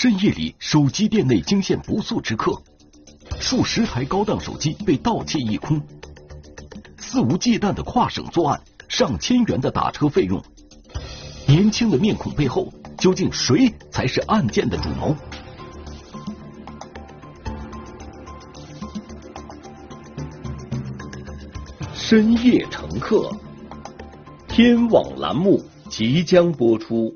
深夜里，手机店内惊现不速之客，数十台高档手机被盗窃一空，肆无忌惮的跨省作案，上千元的打车费用，年轻的面孔背后，究竟谁才是案件的主谋？深夜乘客，天网栏目即将播出。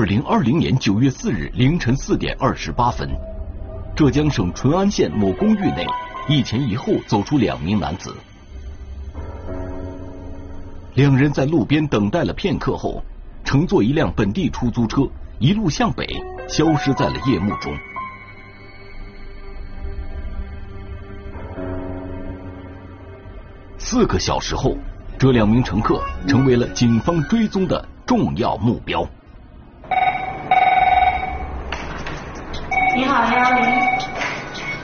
二零二零年九月四日凌晨四点二十八分，浙江省淳安县某公寓内，一前一后走出两名男子。两人在路边等待了片刻后，乘坐一辆本地出租车，一路向北，消失在了夜幕中。四个小时后，这两名乘客成为了警方追踪的重要目标。你好，幺幺零。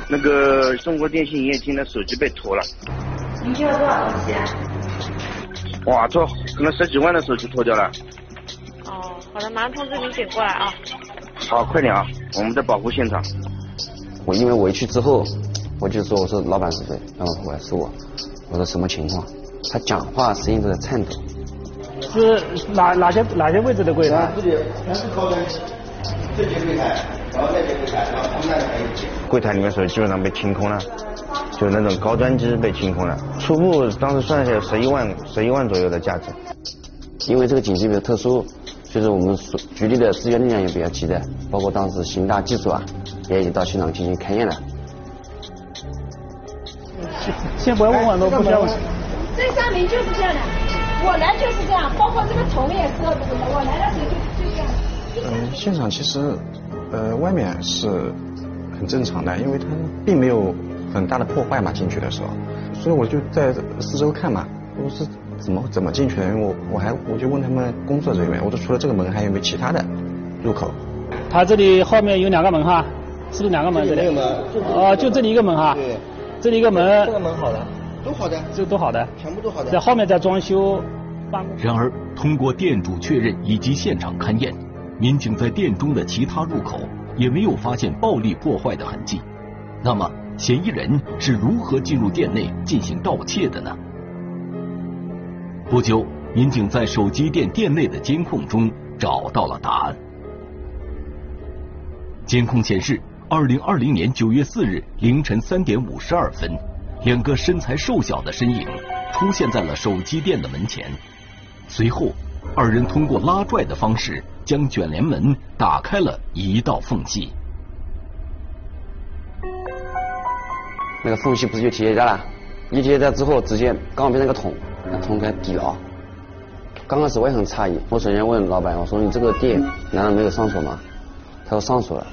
那个中国电信营业厅的手机被偷了。您需要多少东西啊？哇，这可能十几万的手机偷掉了。哦，好的，马上通知民警过来啊。好，快点啊，我们在保护现场。我因为我一去之后，我就说我说老板是谁？然后后来是我，我说什么情况？他讲话声音都在颤抖。是哪哪些哪些位置的柜台？这里全是高端机，这节柜台。然后那边柜台，然后他们那里还有柜台里面手机基本上被清空了，就那种高端机被清空了。初步当时算下来十一万，十一万左右的价值。因为这个景区比较特殊，所以说我们所局里的资源力量也比较急的，包括当时刑大技术啊，也已经到现场进行勘验了。先不要问我都不需要问。这上面就是这样的，我来就是这样，包括这个桶也是，我来的时候就就这样。嗯，现场其实。呃，外面是很正常的，因为它并没有很大的破坏嘛，进去的时候，所以我就在四周看嘛，我是怎么怎么进去的？因为我我还我就问他们工作人员，我说除了这个门还有没有其他的入口？他这里后面有两个门哈，是不是两个门？这里门。哦，就这里一个门哈。对。这里一个门。这个门好的，都好的。这都好的。全部都好的。在后面在装修。然而，通过店主确认以及现场勘验。民警在店中的其他入口也没有发现暴力破坏的痕迹，那么嫌疑人是如何进入店内进行盗窃的呢？不久，民警在手机店店内的监控中找到了答案。监控显示，二零二零年九月四日凌晨三点五十二分，两个身材瘦小的身影出现在了手机店的门前，随后。二人通过拉拽的方式将卷帘门打开了一道缝隙。那个缝隙不是就铁架了？一铁架之后，直接刚好变成个桶，那桶给抵了。刚开始我也很诧异，我首先问老板，我说你这个店难道没有上锁吗？他说上锁了。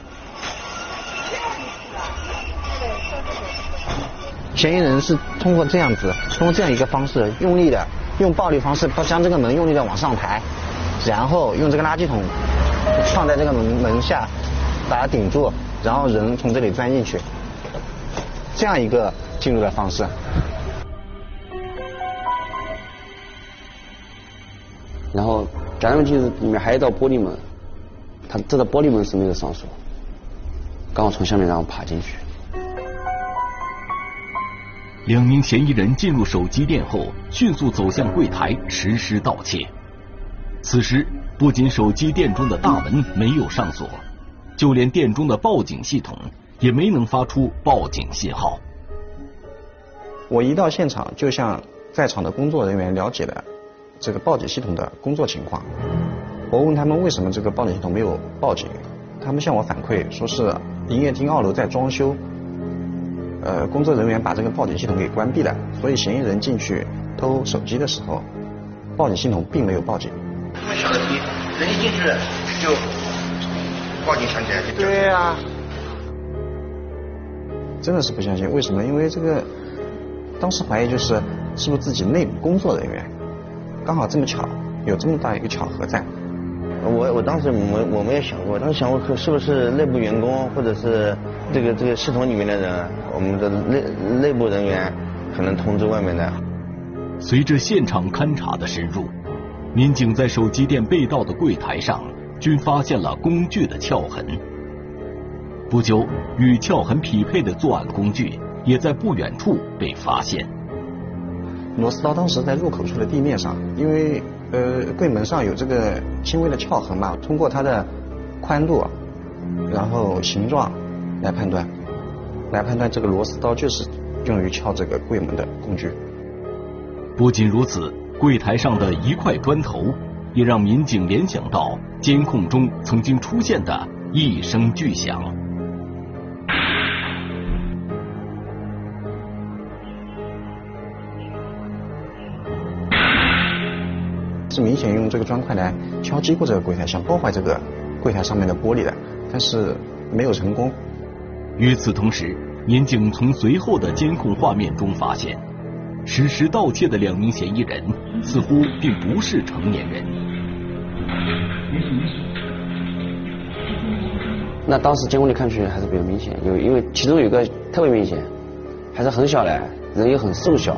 嫌疑人是通过这样子，通过这样一个方式用力的。用暴力方式把将这个门用力的往上抬，然后用这个垃圾桶放在这个门门下，把它顶住，然后人从这里钻进去，这样一个进入的方式。然后加上去里面还有一道玻璃门，它这道玻璃门是没有上锁，刚好从下面然后爬进去。两名嫌疑人进入手机店后，迅速走向柜台实施盗窃。此时，不仅手机店中的大门没有上锁，就连店中的报警系统也没能发出报警信号。我一到现场，就向在场的工作人员了解了这个报警系统的工作情况。我问他们为什么这个报警系统没有报警，他们向我反馈说是营业厅二楼在装修。呃，工作人员把这个报警系统给关闭了，所以嫌疑人进去偷手机的时候，报警系统并没有报警。这么小的题，人一进去就报警响起来就。对呀。真的是不相信。为什么？因为这个当时怀疑就是是不是自己内部工作人员，刚好这么巧，有这么大一个巧合在。我我当时我我没有想过，当时想过是不是内部员工或者是这个这个系统里面的人，我们的内内部人员可能通知外面的。随着现场勘查的深入，民警在手机店被盗的柜台上均发现了工具的撬痕。不久，与撬痕匹配的作案工具也在不远处被发现。螺丝刀当时在入口处的地面上，因为呃柜门上有这个轻微的撬痕嘛，通过它的宽度，然后形状来判断，来判断这个螺丝刀就是用于撬这个柜门的工具。不仅如此，柜台上的一块砖头也让民警联想到监控中曾经出现的一声巨响。是明显用这个砖块来敲击过这个柜台，想破坏这个柜台上面的玻璃的，但是没有成功。与此同时，民警从随后的监控画面中发现，实施盗窃的两名嫌疑人似乎并不是成年人。那当时监控里看出来还是比较明显，有因为其中有一个特别明显，还是很小的，人也很瘦小，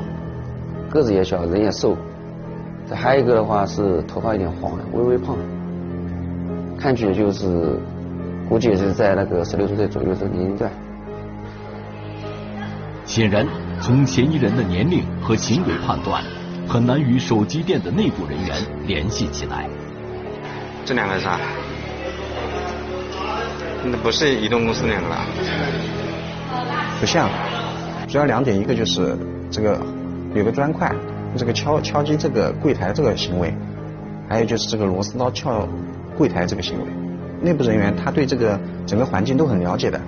个子也小，人也瘦。这还有一个的话是头发有点黄，微微胖，看去就是估计也是在那个十六岁左右的年龄段。显然，从嫌疑人的年龄和行为判断，很难与手机店的内部人员联系起来。这两个是啥？那不是移动公司那个吧？不像，主要两点，一个就是这个有个砖块。这个敲敲击这个柜台这个行为，还有就是这个螺丝刀撬柜台这个行为，内部人员他对这个整个环境都很了解的，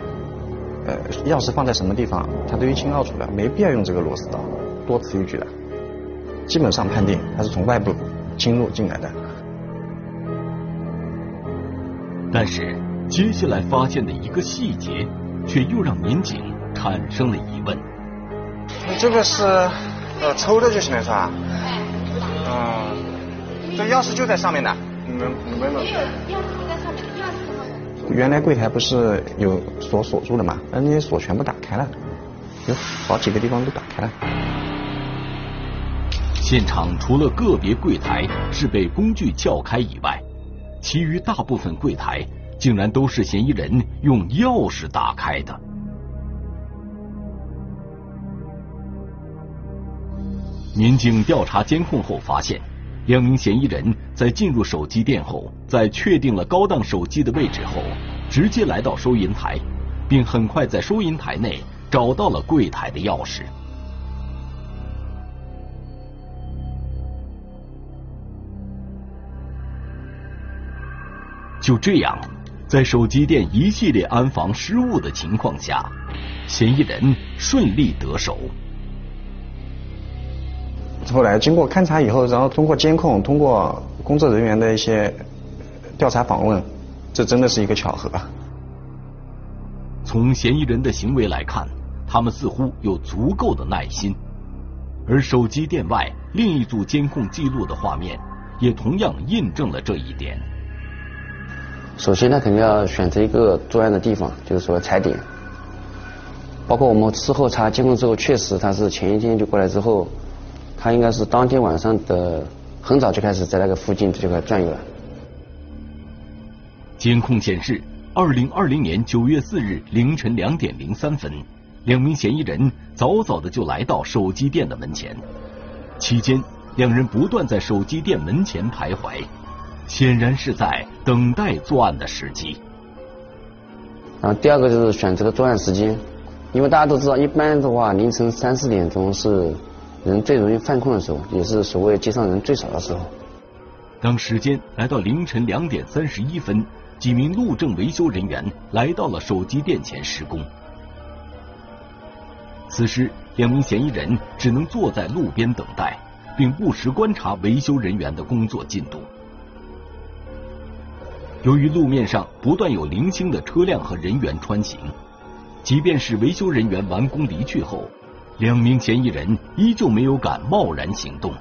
呃，钥匙放在什么地方，他都一清二楚的，没必要用这个螺丝刀，多此一举的，基本上判定他是从外部侵入进来的。但是接下来发现的一个细节，却又让民警产生了疑问。你这个是？呃，抽的就行了是吧？嗯，这钥匙就在上面的，你们你们。没有，钥匙就在上面，钥匙原来柜台不是有锁锁住的嘛？那那些锁全部打开了，有好几个地方都打开了。现场除了个别柜台是被工具撬开以外，其余大部分柜台竟然都是嫌疑人用钥匙打开的。民警调查监控后发现，两名嫌疑人在进入手机店后，在确定了高档手机的位置后，直接来到收银台，并很快在收银台内找到了柜台的钥匙。就这样，在手机店一系列安防失误的情况下，嫌疑人顺利得手。后来经过勘查以后，然后通过监控，通过工作人员的一些调查访问，这真的是一个巧合。从嫌疑人的行为来看，他们似乎有足够的耐心。而手机店外另一组监控记录的画面，也同样印证了这一点。首先，他肯定要选择一个作案的地方，就是说踩点。包括我们事后查监控之后，确实他是前一天就过来之后。他应该是当天晚上的很早就开始在那个附近这块转悠了。监控显示，二零二零年九月四日凌晨两点零三分，两名嫌疑人早早的就来到手机店的门前。期间，两人不断在手机店门前徘徊，显然是在等待作案的时机。然后第二个就是选择的作案时间，因为大家都知道，一般的话凌晨三四点钟是。人最容易犯困的时候，也是所谓街上人最少的时候。当时间来到凌晨两点三十一分，几名路政维修人员来到了手机店前施工。此时，两名嫌疑人只能坐在路边等待，并不时观察维修人员的工作进度。由于路面上不断有零星的车辆和人员穿行，即便是维修人员完工离去后，两名嫌疑人依旧没有敢贸然行动。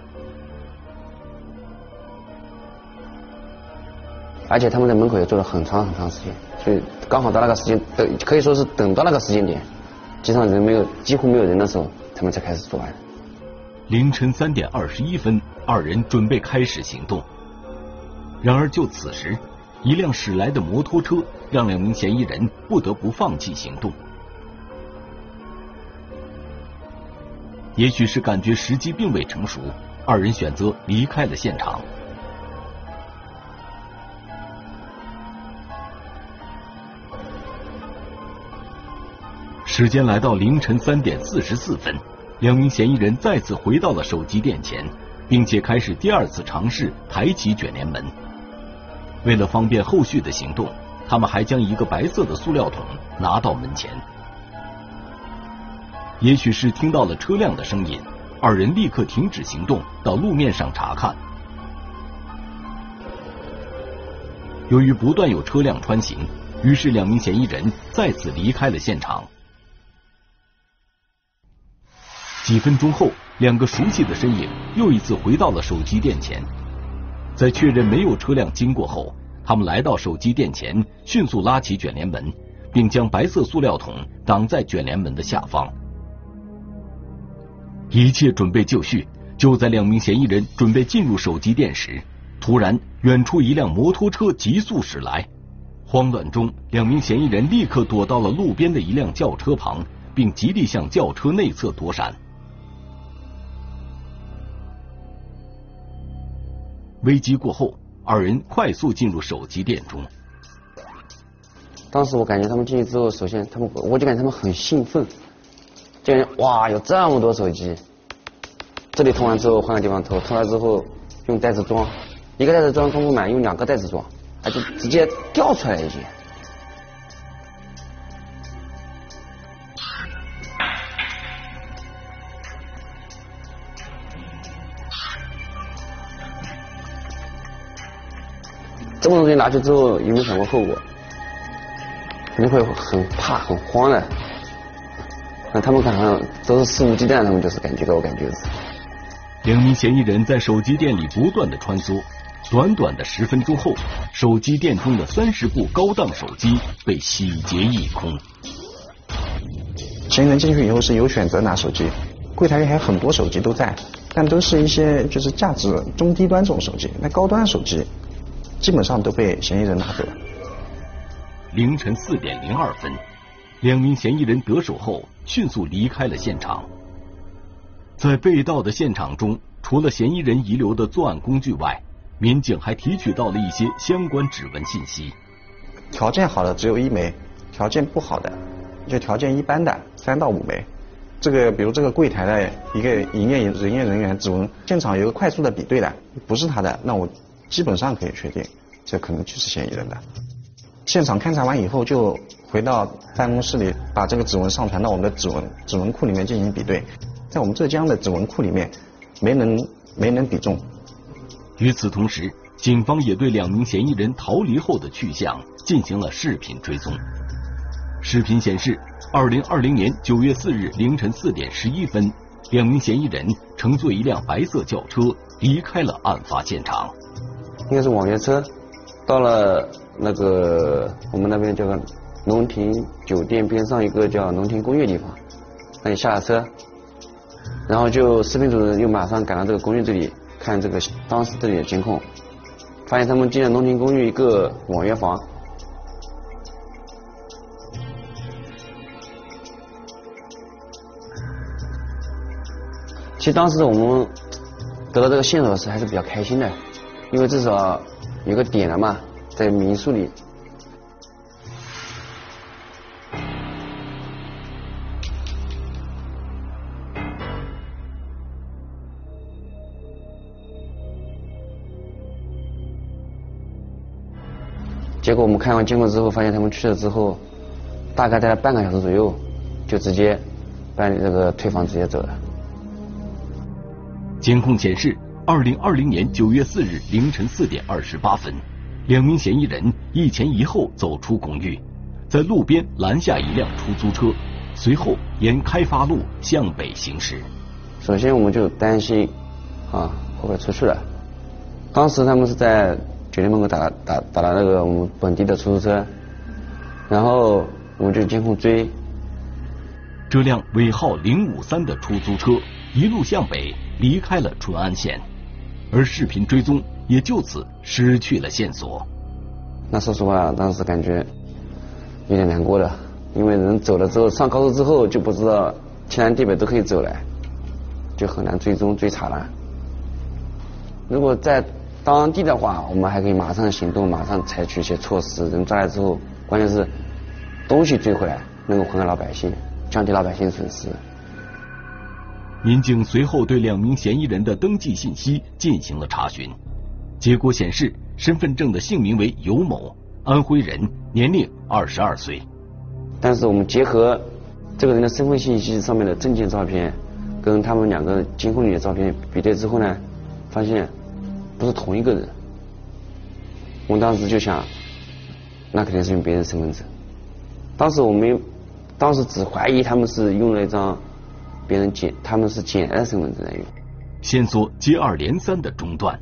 而且他们在门口也坐了很长很长时间，所以刚好到那个时间，等可以说是等到那个时间点，街上人没有，几乎没有人的时候，他们才开始作案。凌晨三点二十一分，二人准备开始行动。然而就此时，一辆驶来的摩托车让两名嫌疑人不得不放弃行动。也许是感觉时机并未成熟，二人选择离开了现场。时间来到凌晨三点四十四分，两名嫌疑人再次回到了手机店前，并且开始第二次尝试抬起卷帘门。为了方便后续的行动，他们还将一个白色的塑料桶拿到门前。也许是听到了车辆的声音，二人立刻停止行动，到路面上查看。由于不断有车辆穿行，于是两名嫌疑人再次离开了现场。几分钟后，两个熟悉的身影又一次回到了手机店前。在确认没有车辆经过后，他们来到手机店前，迅速拉起卷帘门，并将白色塑料桶挡在卷帘门的下方。一切准备就绪，就在两名嫌疑人准备进入手机店时，突然远处一辆摩托车急速驶来。慌乱中，两名嫌疑人立刻躲到了路边的一辆轿车旁，并极力向轿车内侧躲闪。危机过后，二人快速进入手机店中。当时我感觉他们进去之后，首先他们，我就感觉他们很兴奋，就感觉哇，有这么多手机。这里偷完之后换个地方偷，偷完之后用袋子装，一个袋子装装不满，用两个袋子装，啊，就直接掉出来已经。这么多东西拿去之后，有没有想过后果？肯定会很怕、很慌的。那他们可能都是肆无忌惮，他们就是感觉给我感觉是。两名嫌疑人在手机店里不断的穿梭，短短的十分钟后，手机店中的三十部高档手机被洗劫一空。嫌疑人进去以后是有选择拿手机，柜台里还有很多手机都在，但都是一些就是价值中低端这种手机，那高端手机。基本上都被嫌疑人拿走了。凌晨四点零二分，两名嫌疑人得手后，迅速离开了现场。在被盗的现场中，除了嫌疑人遗留的作案工具外，民警还提取到了一些相关指纹信息。条件好的只有一枚，条件不好的，就条件一般的三到五枚。这个比如这个柜台的一个营业营业人员指纹，现场有个快速的比对的，不是他的，那我。基本上可以确定，这可能就是嫌疑人的。现场勘查完以后，就回到办公室里，把这个指纹上传到我们的指纹指纹库里面进行比对。在我们浙江的指纹库里面，没能没能比中。与此同时，警方也对两名嫌疑人逃离后的去向进行了视频追踪。视频显示，二零二零年九月四日凌晨四点十一分，两名嫌疑人乘坐一辆白色轿车离开了案发现场。应该是网约车，到了那个我们那边叫个龙庭酒店边上一个叫龙庭公寓地方，那里下了车，然后就视频组人又马上赶到这个公寓这里看这个当时这里的监控，发现他们进了龙庭公寓一个网约房。其实当时我们得到这个线索时还是比较开心的。因为至少有个点了嘛，在民宿里。结果我们看完监控之后，发现他们去了之后，大概待了半个小时左右，就直接办理这个退房，直接走了。监控显示。二零二零年九月四日凌晨四点二十八分，两名嫌疑人一前一后走出公寓，在路边拦下一辆出租车，随后沿开发路向北行驶。首先我们就担心啊会不会出去了。当时他们是在酒店门口打打打了那个我们本地的出租车，然后我们就监控追。这辆尾号零五三的出租车一路向北离开了淳安县，而视频追踪也就此失去了线索。那说实话，当时感觉有点难过的，因为人走了之后，上高速之后就不知道天南地北都可以走了，就很难追踪追查了。如果在当地的话，我们还可以马上行动，马上采取一些措施。人抓来之后，关键是东西追回来，能够还给老百姓。降低老百姓损失。民警随后对两名嫌疑人的登记信息进行了查询，结果显示身份证的姓名为尤某，安徽人，年龄二十二岁。但是我们结合这个人的身份信息上面的证件照片，跟他们两个监控里的照片比对之后呢，发现不是同一个人。我们当时就想，那肯定是用别人身份证。当时我们。当时只怀疑他们是用了一张别人捡，他们是捡来的身份证来用。线索接二连三的中断，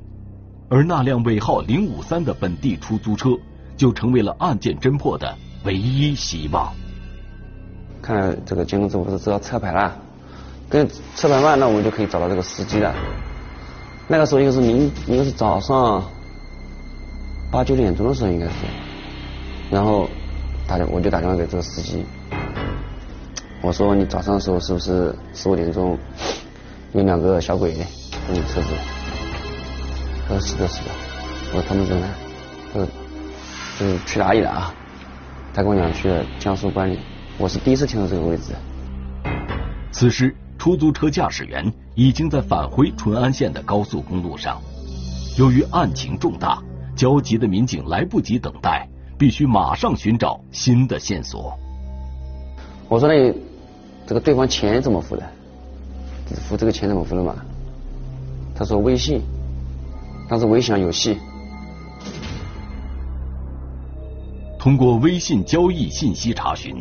而那辆尾号零五三的本地出租车就成为了案件侦破的唯一希望。看这个监控之后，不是知道车牌了，跟车牌嘛，那我们就可以找到这个司机了。那个时候应该是明，应该是早上八九点钟的时候应该是，然后打电我就打电话给这个司机。我说你早上的时候是不是十五点钟有两个小鬼跟你车子？他说是的，是的。我说他们在哪？他说就是去哪里了啊？他跟我讲去了江苏关里。我是第一次听到这个位置。此时，出租车驾驶员已经在返回淳安县的高速公路上。由于案情重大，焦急的民警来不及等待，必须马上寻找新的线索。我说那。这个对方钱怎么付的？付这个钱怎么付的嘛？他说微信，当时微信有戏。通过微信交易信息查询，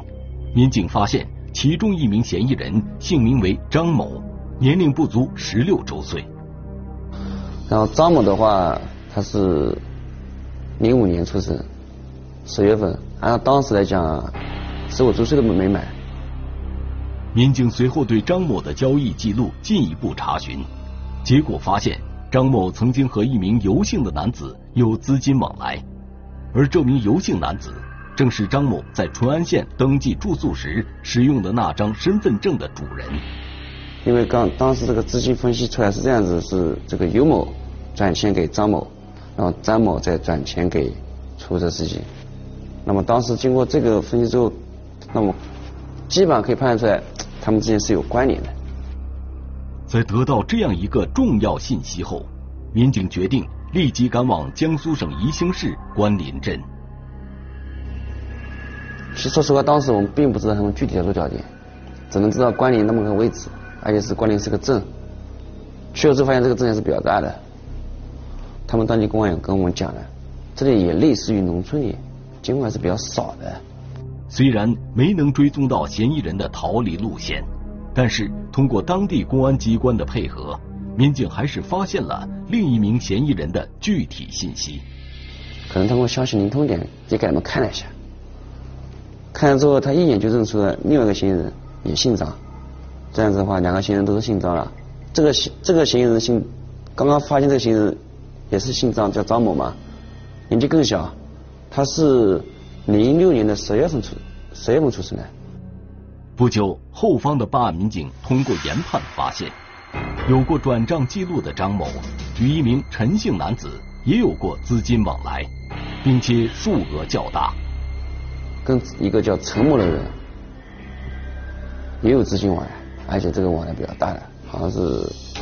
民警发现其中一名嫌疑人姓名为张某，年龄不足十六周岁。然后张某的话，他是零五年出生，十月份，按照当时来讲，十五周岁都没满。民警随后对张某的交易记录进一步查询，结果发现张某曾经和一名游姓的男子有资金往来，而这名游姓男子正是张某在淳安县登记住宿时使用的那张身份证的主人。因为刚当时这个资金分析出来是这样子，是这个尤某转钱给张某，然后张某再转钱给出租车司机。那么当时经过这个分析之后，那么基本上可以判断出来。他们之间是有关联的。在得到这样一个重要信息后，民警决定立即赶往江苏省宜兴市关林镇。其实说实话，当时我们并不知道他们具体的落脚点，只能知道关林那么个位置，而且是关林是个镇。去了之后发现这个镇还是比较大的。他们当地公安也跟我们讲了，这里也类似于农村里，监控还是比较少的。虽然没能追踪到嫌疑人的逃离路线，但是通过当地公安机关的配合，民警还是发现了另一名嫌疑人的具体信息。可能通过消息灵通点，也给他们看了一下。看了之后，他一眼就认出了另外一个嫌疑人，也姓张。这样子的话，两个嫌疑人都是姓张了。这个这个嫌疑人姓，刚刚发现这个嫌疑人也是姓张，叫张某嘛，年纪更小，他是。零六年的十月份出，十月份出生的。不久，后方的办案民警通过研判发现，有过转账记录的张某与一名陈姓男子也有过资金往来，并且数额较大。跟一个叫陈某的人也有资金往来，而且这个往来比较大的，好像是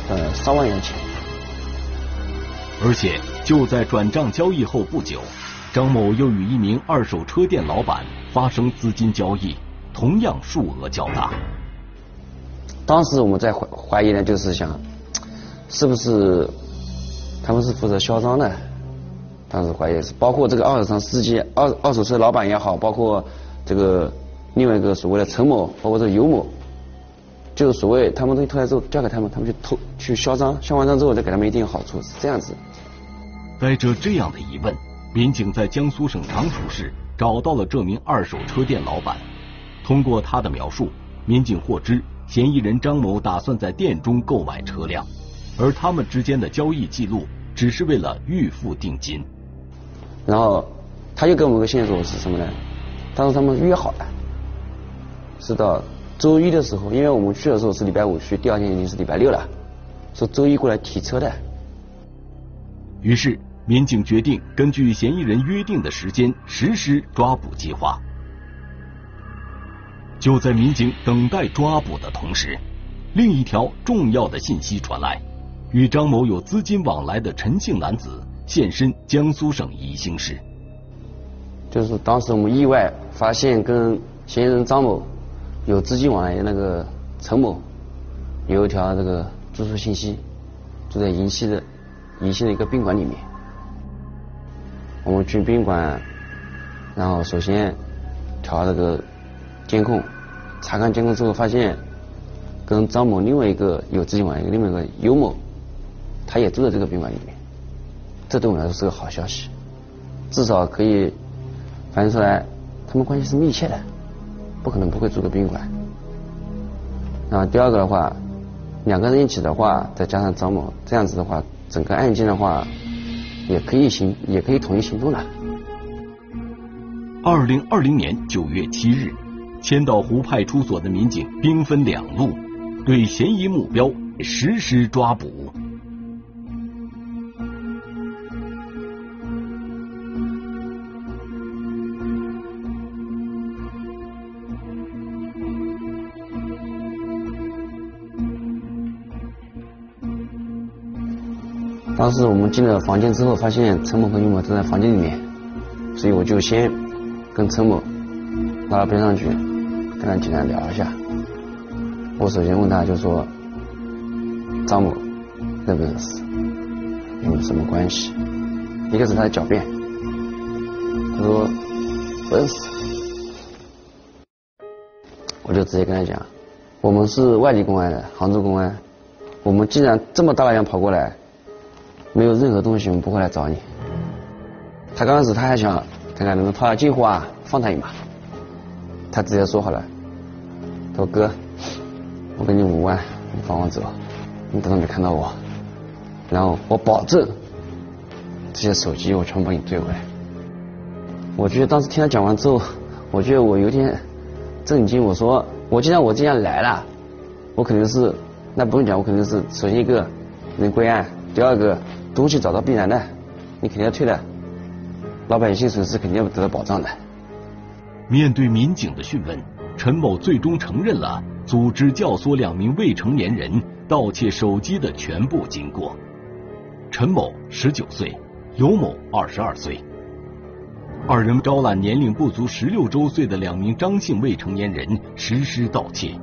呃三万元钱。而且就在转账交易后不久。张某又与一名二手车店老板发生资金交易，同样数额较大。当时我们在怀怀疑呢，就是想，是不是他们是负责销赃的？当时怀疑是，包括这个二手车司机、二二手车老板也好，包括这个另外一个所谓的陈某，包括这个尤某，就是所谓他们东西偷来之后交给他们，他们去偷去销赃，销完赃之后再给他们一定好处，是这样子。带着这样的疑问，民警在江苏省常熟市找到了这名二手车店老板。通过他的描述，民警获知嫌疑人张某打算在店中购买车辆，而他们之间的交易记录只是为了预付定金。然后他又给我们个线索是什么呢？当时他们约好了，是到周一的时候，因为我们去的时候是礼拜五去，第二天已经是礼拜六了，说周一过来提车的。于是民警决定根据嫌疑人约定的时间实施抓捕计划。就在民警等待抓捕的同时，另一条重要的信息传来：与张某有资金往来的陈姓男子现身江苏省宜兴市。就是当时我们意外发现跟嫌疑人张某有资金往来那个陈某，有一条这个住宿信息，住在宜兴的宜兴的一个宾馆里面。我们去宾馆，然后首先调这个监控。查看监控之后，发现跟张某另外一个有资金往来，另外一个尤某，他也住在这个宾馆里面。这对我来说是个好消息，至少可以反映出来他们关系是密切的，不可能不会住个宾馆。那第二个的话，两个人一起的话，再加上张某，这样子的话，整个案件的话也可以行，也可以统一行动了。二零二零年九月七日。千岛湖派出所的民警兵分两路，对嫌疑目标实施抓捕。当时我们进了房间之后，发现陈某和尤某正在房间里面，所以我就先跟陈某拉到边上去。跟他简单聊一下，我首先问他就说张某认不认识，你们什么关系？一个是他的狡辩，他说不认识，我就直接跟他讲，我们是外地公安的，杭州公安，我们既然这么大老远跑过来，没有任何东西，我们不会来找你。他刚开始他还想看看能不能套下近乎啊，放他一马。他直接说好了，他说哥，我给你五万，你放我走，你等到没看到我，然后我保证这些手机我全部帮你追回来。我觉得当时听他讲完之后，我觉得我有点震惊。我说我既然我这样来了，我肯定是那不用讲，我肯定是首先一个能归案，第二个东西找到必然的，你肯定要退的，老百姓损失肯定要得到保障的。面对民警的讯问，陈某最终承认了组织教唆两名未成年人盗窃手机的全部经过。陈某十九岁，尤某二十二岁，二人招揽年龄不足十六周岁的两名张姓未成年人实施盗窃。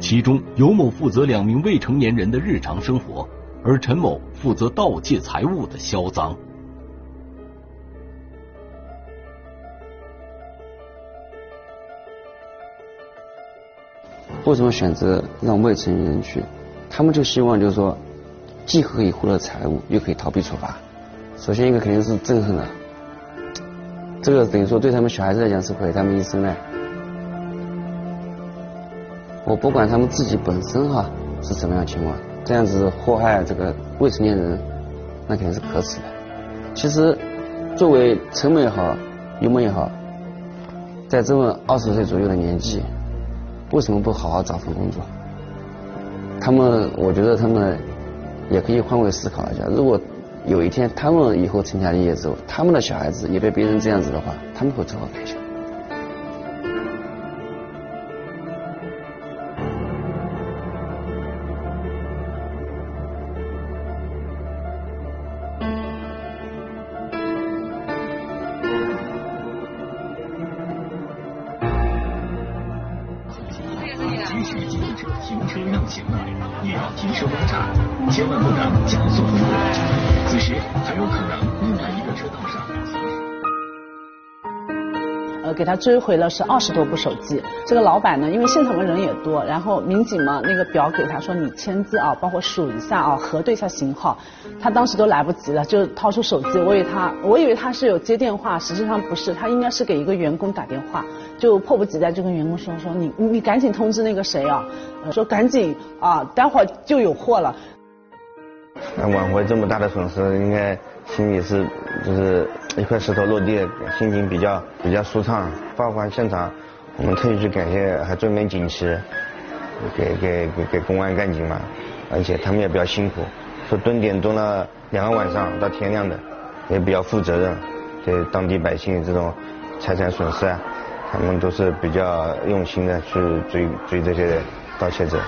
其中，尤某负责两名未成年人的日常生活，而陈某负责盗窃财物的销赃。为什么选择让未成年人去？他们就希望就是说，既可以获得财物，又可以逃避处罚。首先一个肯定是憎恨了，这个等于说对他们小孩子来讲是毁他们一生的。我不管他们自己本身哈是怎么样情况，这样子祸害这个未成年人，那肯定是可耻的。其实，作为陈某也好，尤某也好，在这么二十岁左右的年纪。为什么不好好找份工作？他们，我觉得他们也可以换位思考一下。如果有一天他们以后成家立业之后，他们的小孩子也被别人这样子的话，他们会作何感想？千万不能加速通过。此时很有可能另外一个车道上给他追回了是二十多部手机。这个老板呢，因为现场的人也多，然后民警嘛，那个表给他说你签字啊，包括数一下啊，核对一下型号。他当时都来不及了，就掏出手机，我以为他，我以为他是有接电话，实际上不是，他应该是给一个员工打电话，就迫不及待就跟员工说说你你赶紧通知那个谁啊，说赶紧啊，待会儿就有货了。那挽回这么大的损失，应该心里是就是一块石头落地，心情比较比较舒畅。报案现场，我们特意去感谢还专门锦旗，给给给给公安干警嘛，而且他们也比较辛苦，说蹲点蹲了两个晚上到天亮的，也比较负责任，对当地百姓这种财产损失啊，他们都是比较用心的去追追这些盗窃者。